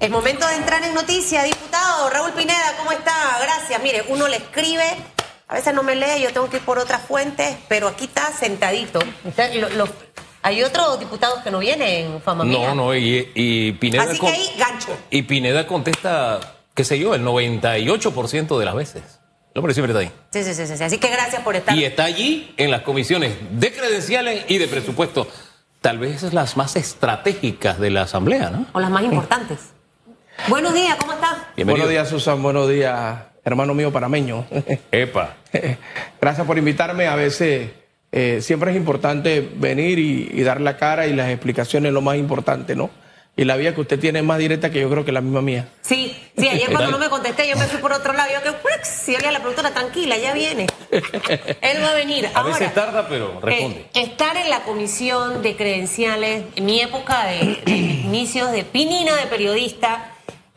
Es momento de entrar en noticia, diputado. Raúl Pineda, ¿cómo está? Gracias. Mire, uno le escribe, a veces no me lee, yo tengo que ir por otras fuentes, pero aquí está sentadito. hay otros diputados que no vienen, fama No, no, y, Pineda... Así que ahí, gancho. Y Pineda contesta, qué sé yo, el 98% de las veces. El hombre siempre está ahí. Sí, sí, sí, sí. Así que gracias por estar. Y está allí en las comisiones de credenciales y de presupuesto. Tal vez es las más estratégicas de la Asamblea, ¿no? O las más importantes. Buenos días, ¿cómo estás? Buenos días, Susan. Buenos días, hermano mío parameño. Epa. Gracias por invitarme. A veces eh, siempre es importante venir y, dar la cara y las explicaciones lo más importante, ¿no? Y la vía que usted tiene es más directa que yo creo que la misma mía. Sí, sí, ayer cuando no me contesté, yo me fui por otro lado. Yo que, si oye la productora, tranquila, ya viene. Él va a venir. A veces tarda, pero responde. Eh, estar en la comisión de credenciales, en mi época de, de inicios de pinina de periodista,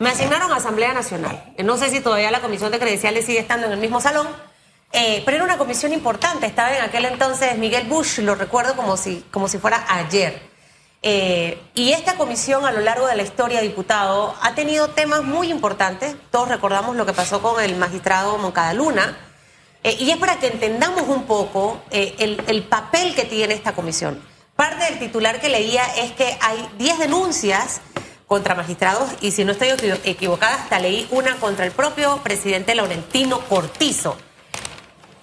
me asignaron a Asamblea Nacional. No sé si todavía la comisión de credenciales sigue estando en el mismo salón, eh, pero era una comisión importante. Estaba en aquel entonces Miguel Bush, lo recuerdo como si, como si fuera ayer. Eh, y esta comisión a lo largo de la historia, diputado, ha tenido temas muy importantes. Todos recordamos lo que pasó con el magistrado Moncada Luna. Eh, y es para que entendamos un poco el, el papel que tiene esta comisión. Parte del titular que leía es que hay 10 denuncias contra magistrados y si no estoy equivocada, hasta leí una contra el propio presidente Laurentino Cortizo.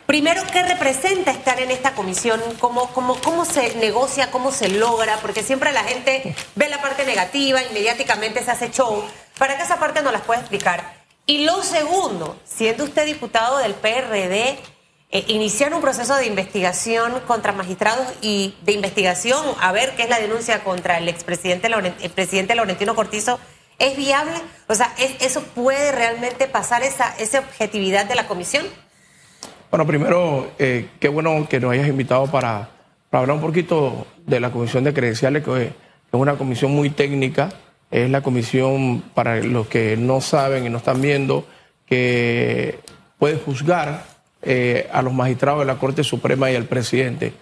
Primero, ¿qué representa estar en esta comisión? ¿Cómo, cómo, ¿Cómo se negocia? ¿Cómo se logra? Porque siempre la gente ve la parte negativa, inmediatamente se hace show. Para que esa parte no las pueda explicar. Y lo segundo, siendo usted diputado del PRD, eh, iniciar un proceso de investigación contra magistrados y de investigación a ver qué es la denuncia contra el expresidente el presidente Laurentino Cortizo, ¿es viable? O sea, ¿eso puede realmente pasar esa, esa objetividad de la comisión? Bueno, primero, eh, qué bueno que nos hayas invitado para, hablar un poquito de la comisión de credenciales, que es una comisión muy técnica, es la comisión para los que no saben y no están viendo, que puede juzgar eh, a los magistrados de la Corte Suprema y al presidente.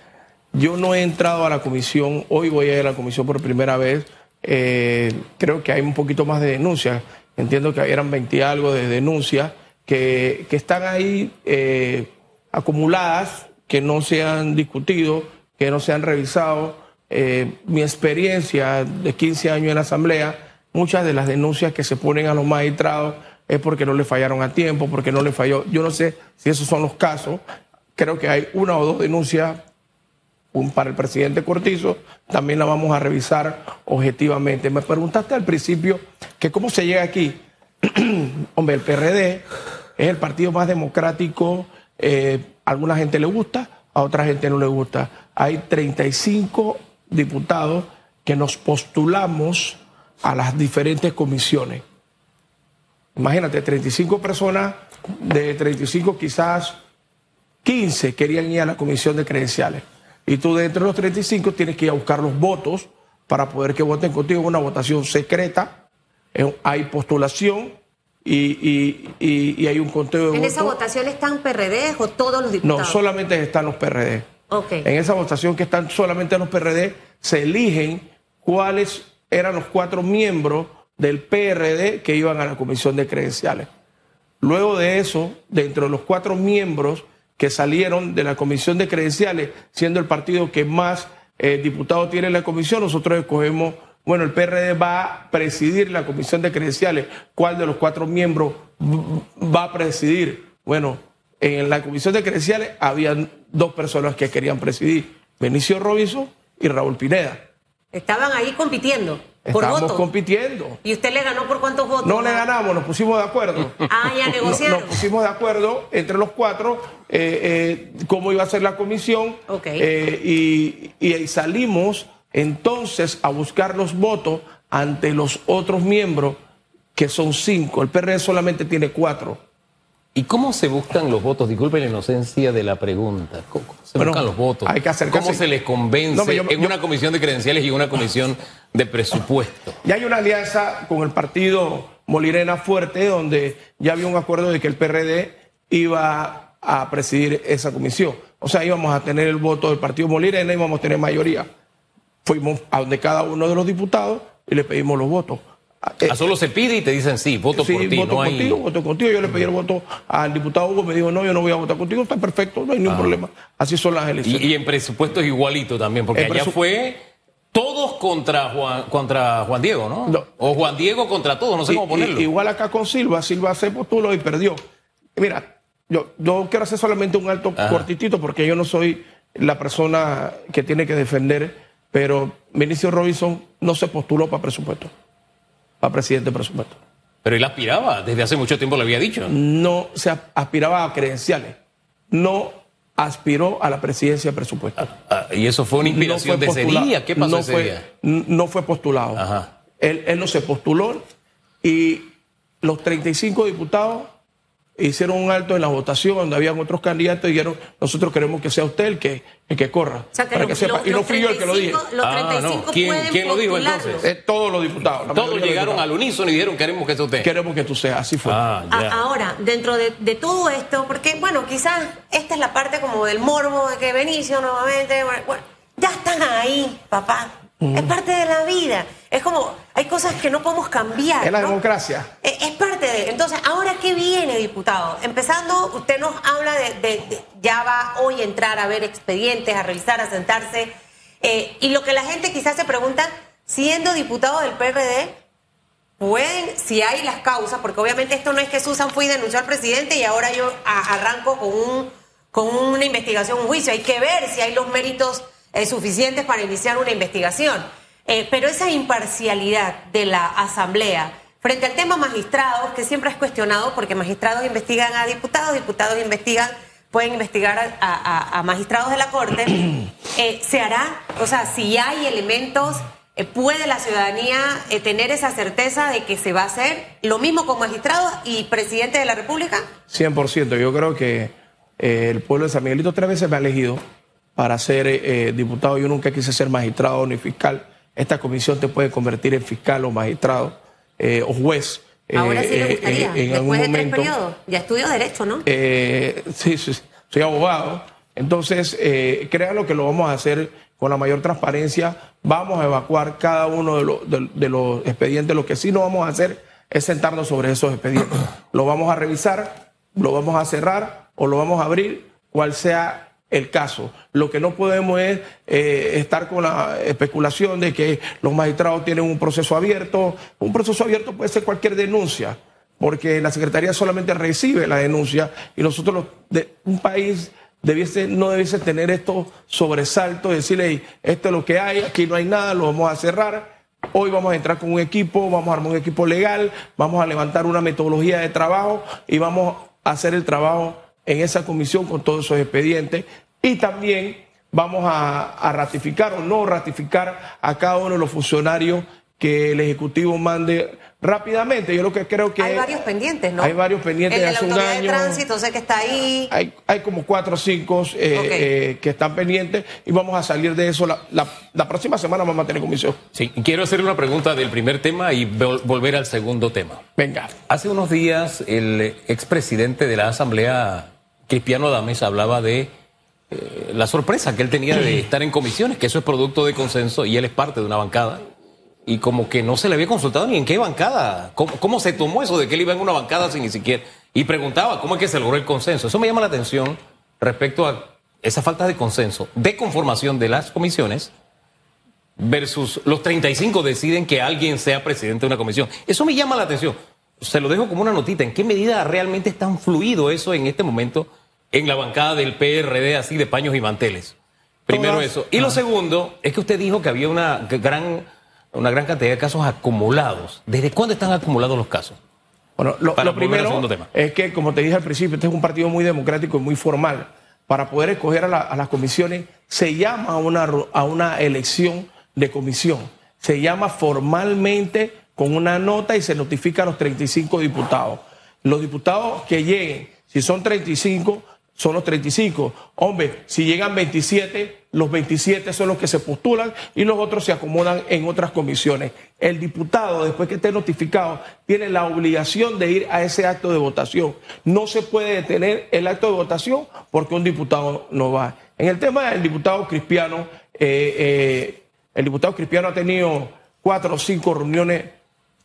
Yo no he entrado a la comisión, hoy voy a ir a la comisión por primera vez. Eh, creo que hay un poquito más de denuncias. Entiendo que eran 20 algo de denuncias que, están ahí eh, acumuladas, que no se han discutido, que no se han revisado. mi experiencia de 15 años en la Asamblea, muchas de las denuncias que se ponen a los magistrados es porque no le fallaron a tiempo, porque no le falló. Yo no sé si esos son los casos. Creo que hay una o dos denuncias para el presidente Cortizo. También la vamos a revisar objetivamente. Me preguntaste al principio que cómo se llega aquí. Hombre, el PRD es el partido más democrático. Eh, a alguna gente le gusta, a otra gente no le gusta. Hay 35 diputados que nos postulamos a las diferentes comisiones. Imagínate, 35 personas, de 35 quizás 15 querían ir a la comisión de credenciales. Y tú de entre los 35 tienes que ir a buscar los votos para poder que voten contigo una votación secreta. Hay postulación y, hay un conteo de votos. ¿En esa votación están PRD o todos los diputados? No, solamente están los PRD. Okay. En esa votación que están solamente los PRD, se eligen cuáles eran los cuatro miembros del PRD que iban a la comisión de credenciales. Luego de eso, dentro de los cuatro miembros que salieron de la comisión de credenciales, siendo el partido que más eh, diputados tiene en la comisión, nosotros escogemos, bueno, el PRD va a presidir la comisión de credenciales. ¿Cuál de los cuatro miembros va a presidir? Bueno, en la comisión de credenciales habían dos personas que querían presidir, Benicio Robinson y Raúl Pineda. Estaban ahí compitiendo. Estamos compitiendo. ¿Y usted le ganó por cuántos votos? No le ganamos, nos pusimos de acuerdo. ah, ya negociaron. Nos, pusimos de acuerdo entre los cuatro eh, eh, cómo iba a ser la comisión. Ok. Eh, y, y salimos entonces a buscar los votos ante los otros miembros, que son cinco. El PRD solamente tiene cuatro. ¿Y cómo se buscan los votos? Disculpen la inocencia de la pregunta. ¿Cómo se buscan los votos? Hay que ¿Cómo se les convence en una comisión de credenciales y una comisión de presupuesto? Ya hay una alianza con el partido Molirena Fuerte, donde ya había un acuerdo de que el PRD iba a presidir esa comisión. O sea, íbamos a tener el voto del partido Molirena, íbamos a tener mayoría. Fuimos a donde cada uno de los diputados y le pedimos los votos. Eh, Ah, solo se pide y te dicen sí, voto sí, por ti. voto no hay... contigo, voto contigo. Yo le pedí el voto al diputado Hugo, me dijo, no, yo no voy a votar contigo, está perfecto, no hay ningún problema. Así son las elecciones. Ah. Y, y en presupuesto es igualito también, porque En allá fue todos contra Juan, contra Juan Diego, ¿no? No. O Juan Diego contra todos, no sé Y- cómo ponerlo. y- igual acá con Silva, Silva se postuló y perdió. Mira, yo, yo quiero hacer solamente un alto Ajá. cortitito porque yo no soy la persona que tiene que defender, pero Vinicio Robinson no se postuló para presupuesto, para presidente de presupuesto. Pero él aspiraba, desde hace mucho tiempo lo había dicho. No se aspiraba a credenciales, no aspiró a la presidencia de presupuesto. Ah, y eso fue una inspiración No fue de ese día. ¿Qué pasó no ese fue, día? No fue postulado. Ajá. Él, él no se postuló y los 35 diputados hicieron un alto en la votación donde habían otros candidatos y dijeron, nosotros queremos que sea usted el que, el que corra. O sea, que para los- que sepa. los- y no fui yo el que lo dije. 35 Los Ah, no. 35 ¿Quién- pueden quién lo dijo, entonces? Eh, todos los diputados. Todos llegaron al unísono y dijeron queremos que sea usted. Queremos que tú seas, así fue. Ah. Ahora, dentro de, de todo esto, porque bueno, quizás esta es la parte como del morbo de que Benicio nuevamente, bueno, ya están ahí, papá. Es parte de la vida. Es como, hay cosas que no podemos cambiar. es la ¿no? democracia. Eh, Es parte de. Entonces, ¿ahora qué viene, diputado? Empezando, usted nos habla de, de- de- ya va hoy a entrar a ver expedientes, a revisar, a sentarse. eh, y lo que la gente quizás se pregunta, siendo diputado del PRD, pueden, si hay las causas, porque obviamente esto no es que Susan fue y denunció al presidente y ahora yo a- arranco con, un, con una investigación, un juicio. Hay que ver si hay los méritos eh, suficientes para iniciar una investigación. Eh, pero esa imparcialidad de la Asamblea frente al tema magistrados, que siempre es cuestionado porque magistrados investigan a diputados, diputados investigan, pueden investigar a, a- a magistrados de la Corte, eh, ¿se hará? O sea, si hay elementos, eh, ¿puede la ciudadanía tener esa certeza de que se va a hacer lo mismo con magistrados y presidente de la República? 100%. Yo creo que el pueblo de San Miguelito tres veces me ha elegido para ser diputado. Yo nunca quise ser magistrado ni fiscal. Esta comisión te puede convertir en fiscal o magistrado eh, o juez. eh, Ahora sí le eh, gustaría, eh, en algún después de tres momento. periodos. Ya estudio Derecho, ¿no? Eh, sí, sí, soy abogado. Entonces, eh, créanlo que lo vamos a hacer con la mayor transparencia. Vamos a evacuar cada uno de, los- de- de los expedientes. Lo que sí no vamos a hacer es sentarnos sobre esos expedientes. Lo vamos a revisar, lo vamos a cerrar o lo vamos a abrir, cual sea el caso. Lo que no podemos es eh, estar con la especulación de que los magistrados tienen un proceso abierto. Un proceso abierto puede ser cualquier denuncia porque la Secretaría solamente recibe la denuncia y nosotros, de, un país debiese, no debiese tener estos sobresaltos, decirle, "Ey, esto es lo que hay, aquí no hay nada, lo vamos a cerrar. Hoy vamos a entrar con un equipo, vamos a armar un equipo legal, vamos a levantar una metodología de trabajo y vamos a hacer el trabajo en esa comisión con todos esos expedientes y también vamos a, a ratificar o no ratificar a cada uno de los funcionarios que el Ejecutivo mande rápidamente. Yo lo que creo que hay varios pendientes, ¿no? hay varios pendientes El de la hace un autoridad de año. tránsito, sé que está ahí. hay, hay como cuatro o cinco eh, eh, que están pendientes y vamos a salir de eso. La, la- la próxima semana vamos a tener comisión. Sí, quiero hacer una pregunta del primer tema y vol- volver al segundo tema. Venga. Hace unos días el expresidente de la Asamblea, Cristiano Adames, hablaba de eh, la sorpresa que él tenía de estar en comisiones, que eso es producto de consenso y él es parte de una bancada. Y como que no se le había consultado ni en qué bancada. ¿Cómo, cómo se tomó eso de que él iba en una bancada sin ni siquiera? Y preguntaba cómo es que se logró el consenso. Eso me llama la atención respecto a esa falta de consenso, de conformación de las comisiones versus los 35 deciden que alguien sea presidente de una comisión. Eso me llama la atención. Se lo dejo como una notita. ¿En qué medida realmente es tan fluido eso en este momento en la bancada del PRD así de paños y manteles? Primero Todas. eso. Y lo segundo es que usted dijo que había una gran, una gran cantidad de casos acumulados. ¿Desde cuándo están acumulados los casos? Bueno, lo, Para primero tema. es que, como te dije al principio, este es un partido muy democrático y muy formal. Para poder escoger a, la- a las comisiones, se llama a una, a una elección de comisión. Se llama formalmente con una nota y se notifica a los 35 diputados. Los diputados que lleguen, si son 35, son los 35. Hombre, si llegan 27, los 27 son los que se postulan y los otros se acomodan en otras comisiones. El diputado, después que esté notificado, tiene la obligación de ir a ese acto de votación. No se puede detener el acto de votación porque un diputado no va. En el tema del diputado Cristiano, eh, eh, el diputado Cristiano ha tenido cuatro o cinco reuniones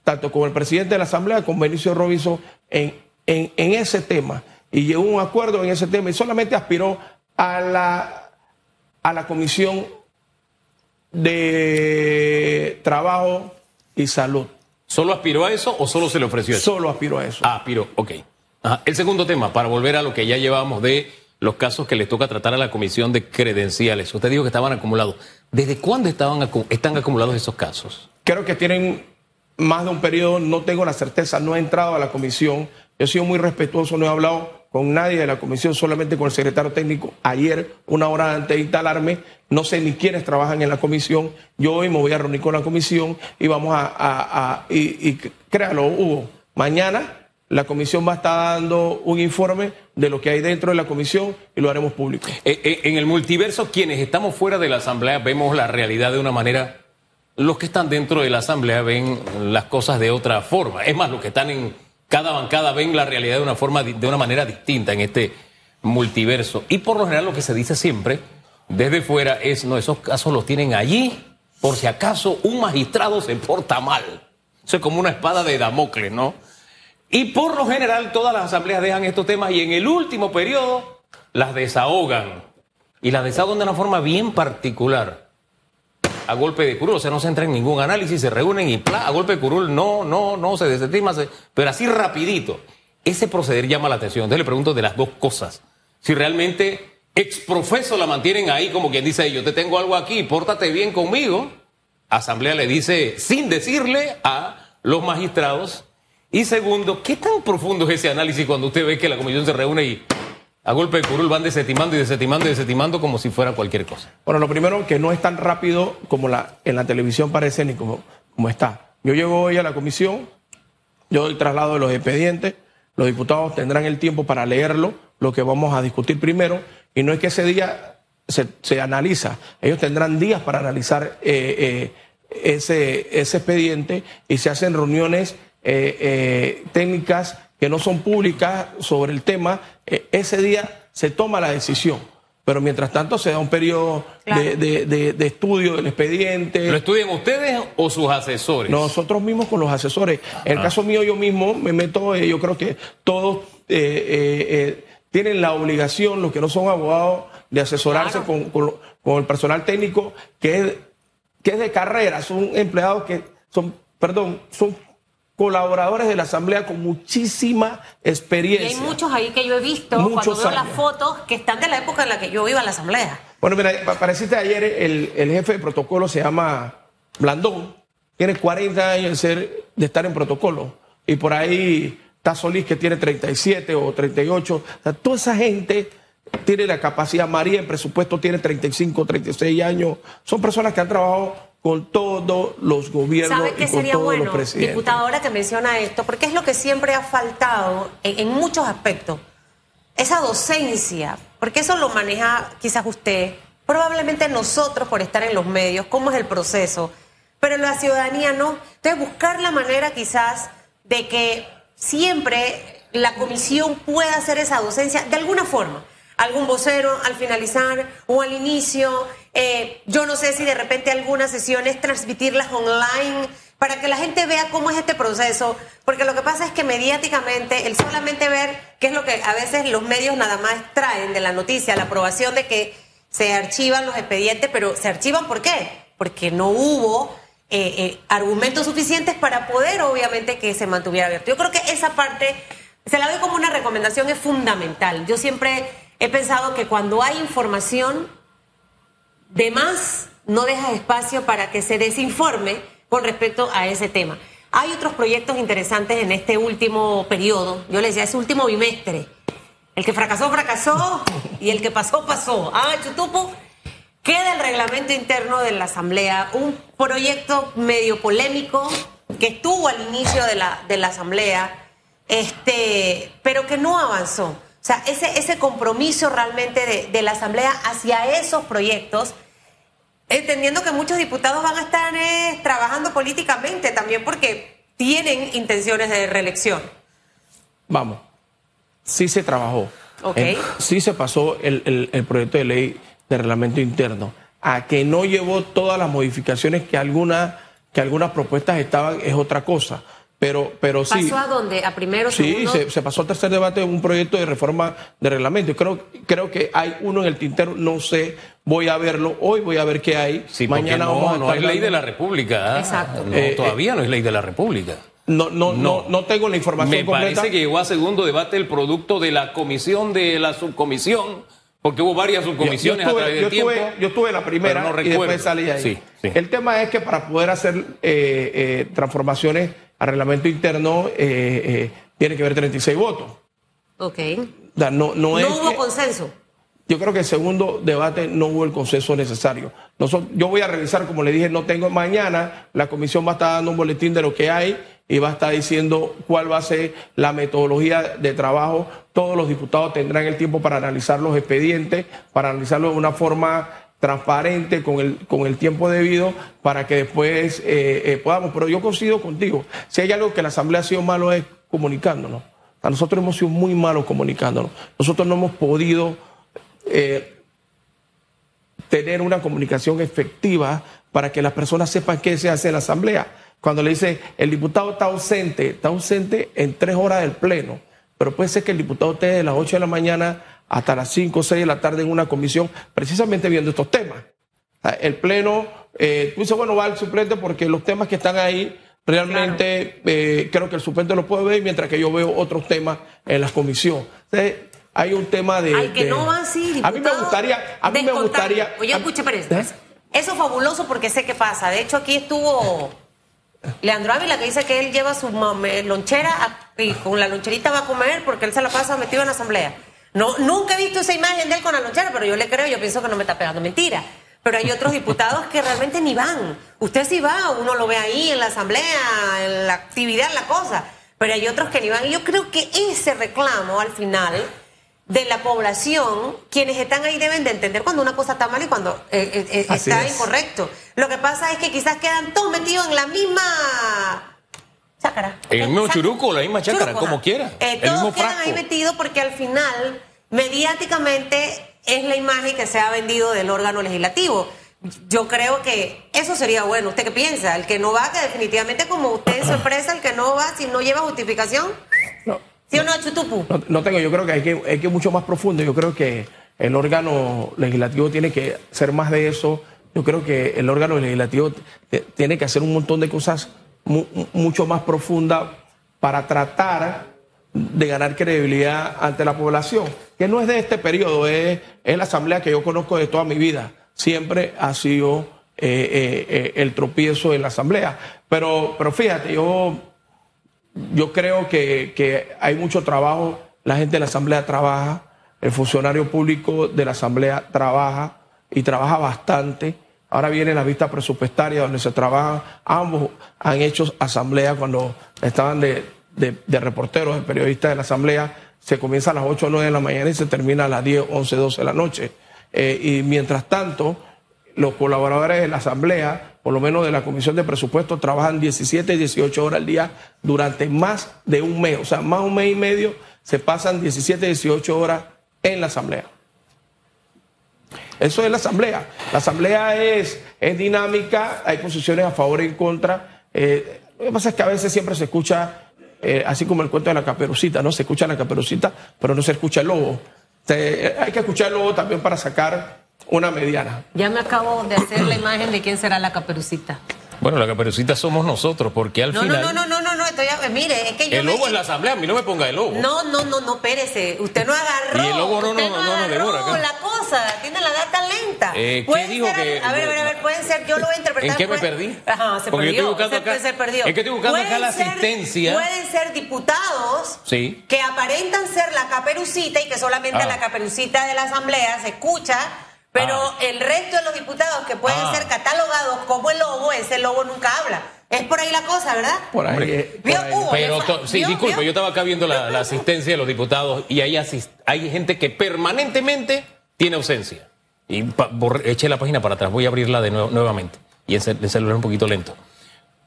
tanto con el presidente de la Asamblea como Benicio Robinson en, en ese tema y llegó a un acuerdo en ese tema y solamente aspiró a la, a la comisión de trabajo y salud. ¿Solo aspiró a eso o solo se le ofreció eso? Solo aspiró a eso. Ah, aspiró, ok. Ajá. El segundo tema, para volver a lo que ya llevábamos de los casos que le toca tratar a la comisión de credenciales. Usted dijo que estaban acumulados. ¿Desde cuándo estaban están acumulados esos casos? Creo que tienen más de un periodo, no tengo la certeza, no he entrado a la comisión. Yo he sido muy respetuoso, no he hablado con nadie de la comisión, solamente con el secretario técnico. Ayer, una hora antes de instalarme, no sé ni quiénes trabajan en la comisión. Yo hoy me voy a reunir con la comisión y vamos a, a- a- y, y créalo, Hugo, mañana la comisión va a estar dando un informe de lo que hay dentro de la comisión y lo haremos público. Eh, eh, en el multiverso, quienes estamos fuera de la asamblea vemos la realidad de una manera. Los que están dentro de la asamblea ven las cosas de otra forma. Es más, los que están en cada bancada ven la realidad de una forma, de una manera distinta en este multiverso. Y por lo general, lo que se dice siempre desde fuera es: no, esos casos los tienen allí por si acaso un magistrado se porta mal. Eso es como una espada de Damocles, ¿no? Y por lo general todas las asambleas dejan estos temas y en el último periodo las desahogan. Y las desahogan de una forma bien particular. A golpe de curul, o sea, no se entra en ningún análisis, se reúnen y ¡plá! a golpe de curul, no, no, no, se desestima, se- pero así rapidito. Ese proceder llama la atención. Entonces le pregunto de las dos cosas. Si realmente exprofeso la mantienen ahí como quien dice, yo te tengo algo aquí, pórtate bien conmigo. Asamblea le dice, sin decirle a los magistrados. Y segundo, ¿qué tan profundo es ese análisis cuando usted ve que la comisión se reúne y a golpe de curul van desetimando y desetimando y desetimando como si fuera cualquier cosa? Bueno, lo primero que no es tan rápido como en la televisión parece ni como, como está. Yo llego hoy a la comisión, yo doy traslado de los expedientes, los diputados tendrán el tiempo para leerlo, lo que vamos a discutir primero, y no es que ese día se, se analiza, ellos tendrán días para analizar eh, eh, ese, ese expediente y se hacen reuniones eh, técnicas que no son públicas sobre el tema, eh, ese día se toma la decisión. Pero mientras tanto se da un periodo Claro. de, de- de- de estudio del expediente. ¿Lo estudian ustedes o sus asesores? Nosotros mismos con los asesores. En el caso mío, yo mismo me meto, eh, yo creo que todos eh, eh, eh, tienen la obligación, los que no son abogados, de asesorarse Claro. con, con con el personal técnico que es, que es de carrera, son empleados que son, perdón, son colaboradores de la Asamblea con muchísima Y experiencia. hay muchos ahí que yo he visto Muchos cuando veo las fotos que están de la época en la que yo iba a la asamblea. Bueno, mira, pa- para decirte ayer, el, el jefe de protocolo se llama Blandón, tiene 40 años de, ser, de estar en protocolo. Y por ahí está Solís, que tiene 37 o 38. O sea, toda esa gente tiene la capacidad. María, en presupuesto, tiene 35, 36 años. Son personas que han trabajado con todos los gobiernos ¿Sabe y qué con sería todos bueno, los presidentes. diputado, ahora que menciona esto? Porque es lo que siempre ha faltado en, en muchos aspectos. Esa docencia, porque eso lo maneja quizás usted, probablemente nosotros por estar en los medios, cómo es el proceso, pero la ciudadanía no. Entonces, buscar la manera quizás de que siempre la comisión pueda hacer esa docencia de alguna forma. Algún vocero al finalizar o al inicio. Eh, yo no sé si de repente algunas sesiones transmitirlas online para que la gente vea cómo es este proceso, porque lo que pasa es que mediáticamente el solamente ver qué es lo que a veces los medios nada más traen de la noticia, la aprobación de que se archivan los expedientes, pero se archivan ¿por qué? Porque no hubo eh, eh, argumentos suficientes para poder obviamente que se mantuviera abierto. Yo creo que esa parte, se la doy como una recomendación, es fundamental. Yo siempre he pensado que cuando hay información, de más no dejas espacio para que se desinforme con respecto a ese tema. Hay otros proyectos interesantes en este último periodo, yo les decía, ese último bimestre. El que fracasó, fracasó, y el que pasó, pasó. Ah, Chutupo, queda el reglamento interno de la Asamblea, un proyecto medio polémico que estuvo al inicio de la, de la Asamblea, este, pero que no avanzó. O sea, ese, ese compromiso realmente de, de la Asamblea hacia esos proyectos, entendiendo que muchos diputados van a estar eh, trabajando políticamente también porque tienen intenciones de reelección. Vamos, sí se trabajó. Ok. Eh, sí se pasó el, el- el proyecto de ley de reglamento interno. A que no llevó todas las modificaciones que algunas que algunas propuestas estaban, es otra cosa. Pero, pero sí. ¿Pasó a dónde? ¿A primero, Sí, segundo? se, se pasó al tercer debate de un proyecto de reforma de reglamento. Creo, creo que hay uno en el tintero, no sé, voy a verlo. Hoy voy a ver qué hay. Sí, Mañana no, vamos a no es ley de la República. ¿ah? Exacto. No, Eh, todavía no es ley de la República. No, no, no, No. no, tengo la información Me completa. parece que llegó a segundo debate el producto de la comisión de la subcomisión, porque hubo varias subcomisiones yo, a través estuve, del yo, tiempo. estuve, yo estuve en la primera no y después salí ahí. Sí, sí. El tema es que para poder hacer eh, eh, transformaciones al reglamento interno eh, eh, tiene que haber 36 votos. Ok. No, no, No es hubo que- consenso. yo creo que el segundo debate no hubo el consenso necesario. Nosotros, yo voy a revisar, como le dije, no tengo mañana, la comisión va a estar dando un boletín de lo que hay y va a estar diciendo cuál va a ser la metodología de trabajo. Todos los diputados tendrán el tiempo para analizar los expedientes, para analizarlo de una forma transparente, con el, con el tiempo debido, para que después eh, eh, podamos. Pero yo coincido contigo, si hay algo que la Asamblea ha sido malo es comunicándonos. A nosotros hemos sido muy malos comunicándonos. Nosotros no hemos podido eh, tener una comunicación efectiva para que las personas sepan qué se hace en la asamblea. Cuando le dice el diputado está ausente, está ausente en tres horas del pleno, pero puede ser que el diputado esté de las 8 de la mañana hasta las 5 o 6 de la tarde en una comisión precisamente viendo estos temas. El pleno, eh, tú dices, bueno, va el suplente porque los temas que están ahí realmente eh, creo que el suplente lo puede ver, mientras que yo veo otros temas en la comisión. Entonces, hay un tema de... Al que de- no van, sí, A mí me gustaría, a mí me gustaría... Oye, escuche, Pérez. ¿Eh? Eso es fabuloso porque sé qué pasa. De hecho, aquí estuvo Leandro Ávila que dice que él lleva su lonchera y con la loncherita va a comer porque él se la pasa metido en la asamblea. No, nunca he visto esa imagen de él con la lonchera, pero yo le creo, yo pienso que no me está pegando mentira. Pero hay otros diputados que realmente ni van. Usted sí va, uno lo ve ahí en la asamblea, en la actividad, en la cosa. Pero hay otros que ni van. Y yo creo que ese reclamo al final de la población, quienes están ahí deben de entender cuando una cosa está mal y cuando eh, eh, eh, está es. incorrecto. Lo que pasa es que quizás quedan todos metidos en la misma chácara. En el mismo churuco, la misma chácara, Churuco, como quiera. Eh, El todos mismo quedan frasco. ahí metidos porque al final, mediáticamente, es la imagen que se ha vendido del órgano legislativo. Yo creo que eso sería bueno. ¿Usted qué piensa? El que no va, que definitivamente como usted en su empresa, el que no va, si no lleva justificación, No, ¿sí o no, Chutupu? no, no tengo, yo creo que hay, que hay que ir mucho más profundo. Yo creo que el órgano legislativo tiene que ser más de eso. Yo creo que el órgano legislativo tiene que hacer un montón de cosas mu- mucho más profundas para tratar de ganar credibilidad ante la población, que no es de este periodo, es, es la asamblea que yo conozco de toda mi vida. Siempre ha sido eh, eh, eh, el tropiezo en la asamblea. Pero, pero fíjate, yo yo creo que, que hay mucho trabajo, la gente de la Asamblea trabaja, el funcionario público de la Asamblea trabaja y trabaja bastante. Ahora viene la vista presupuestaria donde se trabajan, ambos han hecho asamblea cuando estaban de, reporteros, de periodistas de la Asamblea, se comienza a las 8 o 9 de la mañana y se termina a las 10, 11, 12 de la noche. Eh, y mientras tanto, los colaboradores de la Asamblea, por lo menos de la Comisión de Presupuestos, trabajan 17 y 18 horas al día durante más de un mes. O sea, más un mes y medio se pasan 17 y 18 horas en la Asamblea. Eso es la Asamblea. La Asamblea es, es dinámica, hay posiciones a favor y en contra. Eh, lo que pasa es que a veces siempre se escucha, eh, así como el cuento de la caperucita, ¿no? Se escucha la caperucita, pero no se escucha el lobo. Eh, hay que escuchar el lobo también para sacar una mediana. Ya me acabo de hacer la imagen de quién será la caperucita. Bueno, la caperucita somos nosotros, porque al No, no, final. no, no, no, no, no, estoy a- mire, es que yo El me- lobo es la asamblea, a mí no me ponga el lobo. No, no, no, no, espérese. Usted no agarró. Y el lobo no, usted no, no, no, devora acá. la cosa. Tiene la data lenta. Eh, ¿qué dijo ser- que- A ver, a ver, a ver, pueden ser. Yo lo voy a interpretar. ¿En qué me puede- perdí? Ajá, se Porque yo perdió. estoy buscando acá- se perdió. es que estoy buscando acá la ser- asistencia. Pueden ser diputados Sí. que aparentan ser la caperucita y que solamente Ah. la caperucita de la asamblea se escucha. Pero Ah. el resto de los diputados que pueden Ah. ser catalogados como el lobo, ese lobo nunca habla. Es por ahí la cosa, ¿verdad? Por ahí. Eh, por vio, ahí. Hugo, Pero, sí, vio, disculpe, vio. yo estaba acá viendo la, la asistencia de los diputados y hay, hay gente que permanentemente tiene ausencia. Y eché la página para atrás, voy a abrirla de nuevo, nuevamente. Y el, cel- el celular un poquito lento.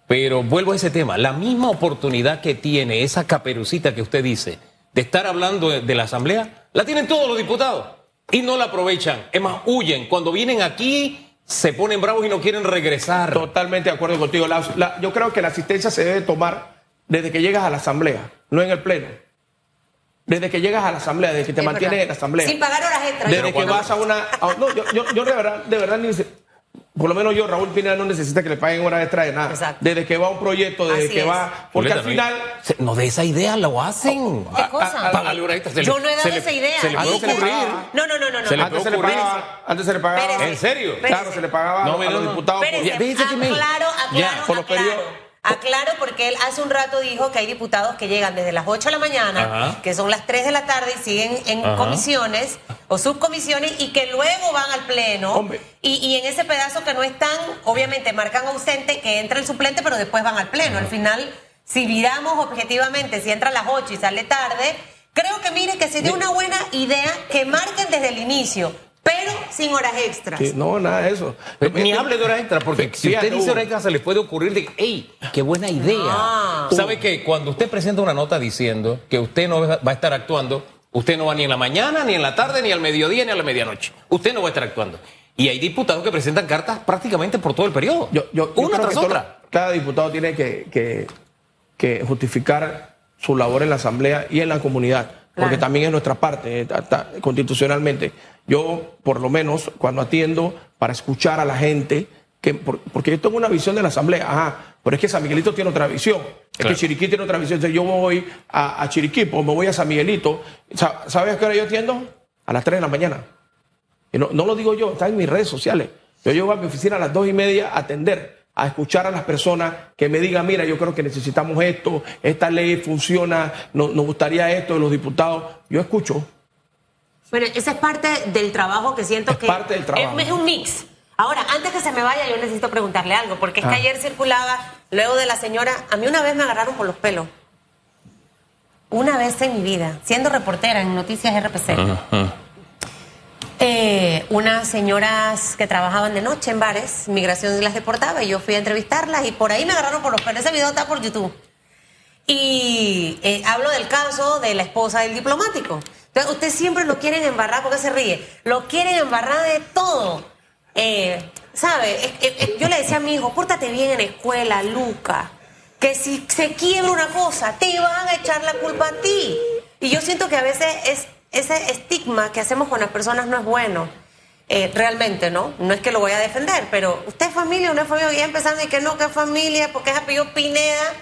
Pero vuelvo a ese tema, la misma oportunidad que tiene esa caperucita que usted dice de estar hablando de, de la asamblea, la tienen todos los diputados y no la aprovechan. Es más, huyen. Cuando vienen aquí se ponen bravos y no quieren regresar. Totalmente de acuerdo contigo. La- la- yo creo que la asistencia se debe tomar desde que llegas a la asamblea, no en el pleno. Desde que llegas a la asamblea, desde que te Es mantienes verdad. en la asamblea. Sin pagar horas extras. Desde que cuando- vas a una. a- no, yo, yo, yo de verdad, de verdad ni se- por lo menos yo, Raúl Pineda, no necesita que le paguen horas extra de nada. Exacto. Desde que va a un proyecto, desde Así que es. va. Porque al final. No, se- no de esa idea lo hacen. ¿Qué cosa? Págale horas extras, se le- Yo no he dado se le- esa idea. Se le puede ocurrir. No, no, no, no. no. Se le Antes se, le pagaba, antes se le pagaba. ¿En serio? Claro, se le pagaba No, a, los no. diputados. por- Ya, que me- aclaro, aclaro, Ya, por los aclaro. periodos. Aclaro porque él hace un rato dijo que hay diputados que llegan desde las 8 de la mañana, Ajá. que son las 3 de la tarde y siguen en Ajá. comisiones o subcomisiones y que luego van al pleno. Y, y en ese pedazo que no están, obviamente marcan ausente que entra el suplente, pero después van al pleno. Al final, si miramos objetivamente, si entra a las 8 y sale tarde, creo que mire que sería una buena idea que marquen desde el inicio, pero sin horas extras. Sí, no, nada de eso. Ni hable de horas extra, porque si usted dice Hugo. horas extra, se le puede ocurrir de, hey, qué buena idea. Ah. ¿Sabe que Cuando usted presenta una nota diciendo que usted no va a estar actuando, usted no va ni en la mañana, ni en la tarde, ni al mediodía, ni a la medianoche. Usted no va a estar actuando. Y hay diputados que presentan cartas prácticamente por todo el periodo. Yo, yo- yo una tras todo- otra. cada diputado tiene que, que- que justificar su labor en la Asamblea y en la comunidad, porque también es nuestra parte, eh, ta- ta- constitucionalmente. Yo, por lo menos, cuando atiendo para escuchar a la gente, que, por- porque yo tengo una visión de la Asamblea, ajá, pero es que San Miguelito tiene otra visión, es Claro. que Chiriquí tiene otra visión. Entonces yo voy a, a Chiriquí, pues me voy a San Miguelito. Sa- ¿Sabes a qué hora yo atiendo? A las 3 de la mañana. Y no, no lo digo yo, está en mis redes sociales. Yo llego a mi oficina a las dos y media a atender, a escuchar a las personas que me digan, mira, yo creo que necesitamos esto, esta ley funciona, no- nos gustaría esto de los diputados. Yo escucho. Bueno, esa es parte del trabajo que siento Es que parte del trabajo. Es, es un mix. Ahora, antes que se me vaya, yo necesito preguntarle algo, porque es que Ah. ayer circulaba, luego de la señora, a mí una vez me agarraron por los pelos. Una vez en mi vida, siendo reportera en Noticias RPC, eh, unas señoras que trabajaban de noche en bares, migración las deportaba, y yo fui a entrevistarlas y por ahí me agarraron por los pelos. Ese video está por YouTube. Y eh, hablo del caso de la esposa del diplomático. Entonces, ustedes siempre lo quieren embarrar, porque se ríe? Lo quieren embarrar de todo. Eh, ¿Sabe? Yo le decía a mi hijo, pórtate bien en la escuela, Luca. Que si se quiebra una cosa, te van a echar la culpa a ti. Y yo siento que a veces es, ese estigma que hacemos con las personas no es bueno. Eh, realmente, ¿no? No es que lo voy a defender, pero usted es familia o no es familia, ya empezando y que no, que es familia, porque es apellido Pineda.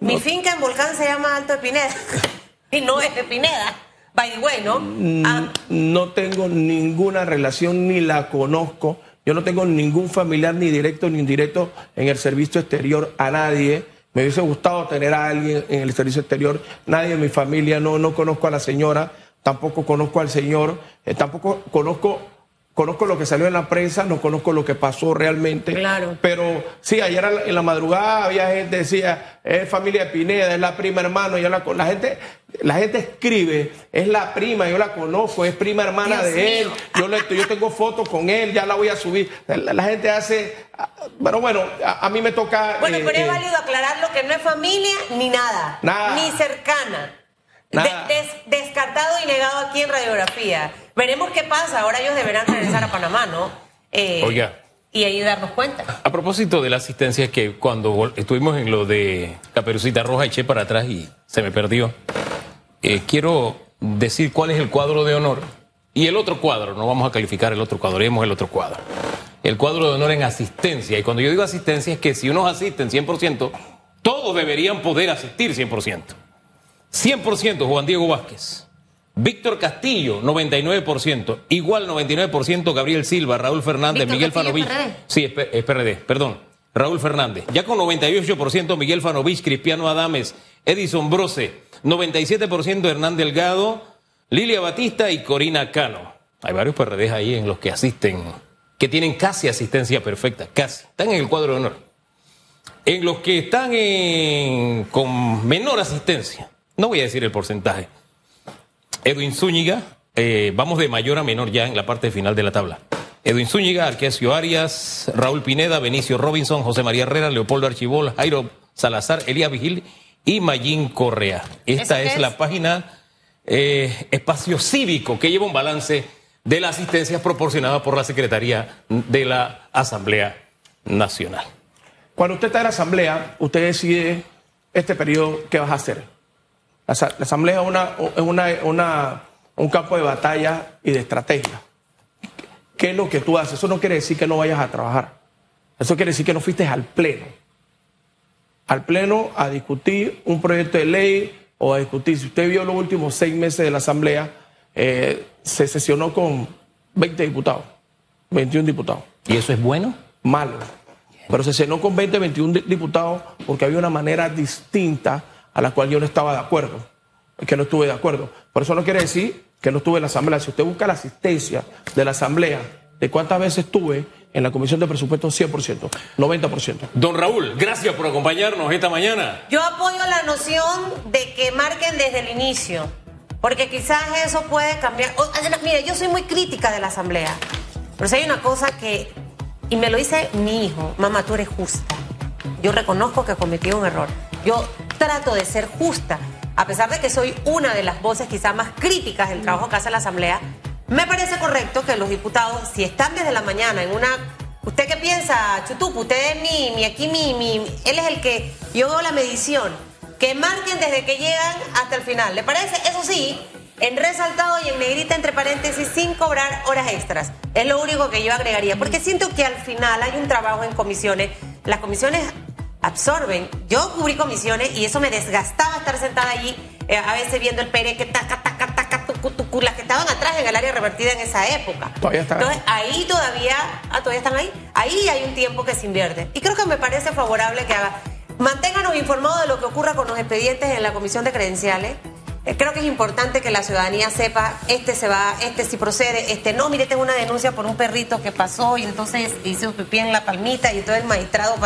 Mi finca en Volcán se llama Alto de Pineda. y no es de Pineda. By the way, ¿no? Ah, No tengo ninguna relación ni la conozco. Yo no tengo ningún familiar ni directo ni indirecto en el servicio exterior a nadie. Me hubiese gustado tener a alguien en el servicio exterior. Nadie de mi familia, no, no conozco a la señora, tampoco conozco al señor, eh, tampoco conozco, conozco lo que salió en la prensa, no conozco lo que pasó realmente. Claro. Pero sí, ayer en la madrugada había gente que decía, es familia de Pineda, es la prima hermano, yo la, gente, la gente escribe, es la prima, yo la conozco, es prima hermana Dios de él, yo, le- yo tengo fotos con él, ya la voy a subir. La, la gente hace, ah, pero bueno, a, a mí me toca... bueno, eh, pero es eh, válido aclararlo que no es familia ni nada. Nada. Ni cercana. Des- descartado y negado aquí en radiografía. Veremos qué pasa. Ahora ellos deberán regresar a Panamá, ¿no? Eh, Oiga. Y ahí darnos cuenta. A propósito de la asistencia, es que cuando estuvimos en lo de Caperucita Roja eché para atrás y se me perdió, eh, quiero decir cuál es el cuadro de honor y el otro cuadro, no vamos a calificar el otro cuadro, haremos el otro cuadro. El cuadro de honor en asistencia, y cuando yo digo asistencia es que si unos asisten 100%, todos deberían poder asistir 100%. 100% Juan Diego Vázquez. Víctor Castillo, 99%. Igual 99% Gabriel Silva, Raúl Fernández, Víctor Miguel Fanovich. Sí, es, es PRD, perdón. Raúl Fernández. Ya con 98% Miguel Fanovich, Cristiano Adames, Edison Brose. 97% Hernán Delgado, Lilia Batista y Corina Cano. Hay varios PRDs ahí en los que asisten, que tienen casi asistencia perfecta, casi. Están en el cuadro de honor. En los que están en- con menor asistencia, no voy a decir el porcentaje. Edwin Zúñiga, eh, vamos de mayor a menor ya en la parte final de la tabla. Edwin Zúñiga, Arquesio Arias, Raúl Pineda, Benicio Robinson, José María Herrera, Leopoldo Archibol, Jairo Salazar, Elías Vigil y Mayín Correa. Esta ¿Eso qué es, es? la página eh, Espacio Cívico que lleva un balance de la asistencia proporcionada por la Secretaría de la Asamblea Nacional. Cuando usted está en la asamblea, usted decide este periodo qué vas a hacer. La, asa- la asamblea es, una, es una- una- un campo de batalla y de estrategia. ¿Qué es lo que tú haces? Eso no quiere decir que no vayas a trabajar. Eso quiere decir que no fuiste al pleno. Al pleno a discutir un proyecto de ley o a discutir. Si usted vio los últimos seis meses de la asamblea, eh, se sesionó con 20 diputados, 21 diputados ¿Y eso es bueno? malo. Pero se cenó con 20, 21 di- diputados porque había una manera distinta a la cual yo no estaba de acuerdo, que no estuve de acuerdo. Por eso no quiere decir que no estuve en la asamblea. Si usted busca la asistencia de la asamblea, de cuántas veces estuve en la comisión de presupuestos, 100%, 90%. Don Raúl, gracias por acompañarnos esta mañana. Yo apoyo la noción de que marquen desde el inicio, porque quizás eso puede cambiar. O, además, mire, yo soy muy crítica de la asamblea, pero si hay una cosa que, y me lo dice mi hijo, mamá, tú eres justa. Yo reconozco que cometí un error. Yo trato de ser justa, a pesar de que soy una de las voces quizás más críticas del trabajo que hace la asamblea. Me parece correcto que los diputados, si están desde la mañana en una ¿Usted qué piensa, Chutupu? Usted es mi, mi aquí, mi, mi, él es el que, yo veo la medición, que marquen desde que llegan hasta el final. ¿Le parece? Eso sí, en resaltado y en negrita entre paréntesis, sin cobrar horas extras. Es lo único que yo agregaría, porque siento que al final hay un trabajo en comisiones. Las comisiones absorben. Yo cubrí comisiones y eso me desgastaba estar sentada allí, eh, a veces viendo el pere que taca, taca, taca, tucu, tucu, las que estaban atrás en el área revertida en esa época. Todavía están Entonces, ahí todavía, ah, todavía están ahí. Ahí hay un tiempo que se invierte. Y creo que me parece favorable que haga. Manténganos informados de lo que ocurra con los expedientes en la comisión de credenciales. Eh, Creo que es importante que la ciudadanía sepa, este se va, este sí procede, este no, mire, tengo una denuncia por un perrito que pasó y entonces hizo pipí en la palmita y entonces el magistrado...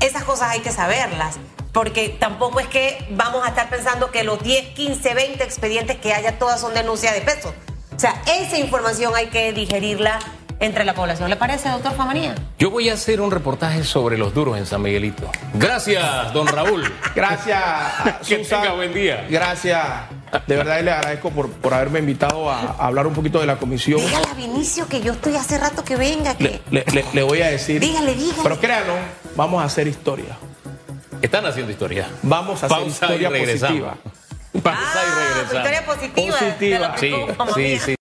Esas cosas hay que saberlas, porque tampoco es que vamos a estar pensando que los 10, 15, 20 expedientes que haya, todas son denuncias de peso. O sea, esa información hay que digerirla entre la población. ¿Le parece, doctor Famanía? Yo voy a hacer un reportaje sobre los duros en San Miguelito. Gracias, don Raúl. Gracias, Que Susan. tenga buen día. Gracias. De verdad, y le agradezco por, por haberme invitado a, a hablar un poquito de la comisión. Dígale a Vinicio que yo estoy hace rato que venga, que... Le, le- le- le voy a decir. Dígale, dígale. Pero créanlo, vamos a hacer historia. Están haciendo historia. Vamos a hacer Pausa y historia positiva. Pausa y Ah, regresamos. victoria positiva. Positiva. Sí, sí, sí.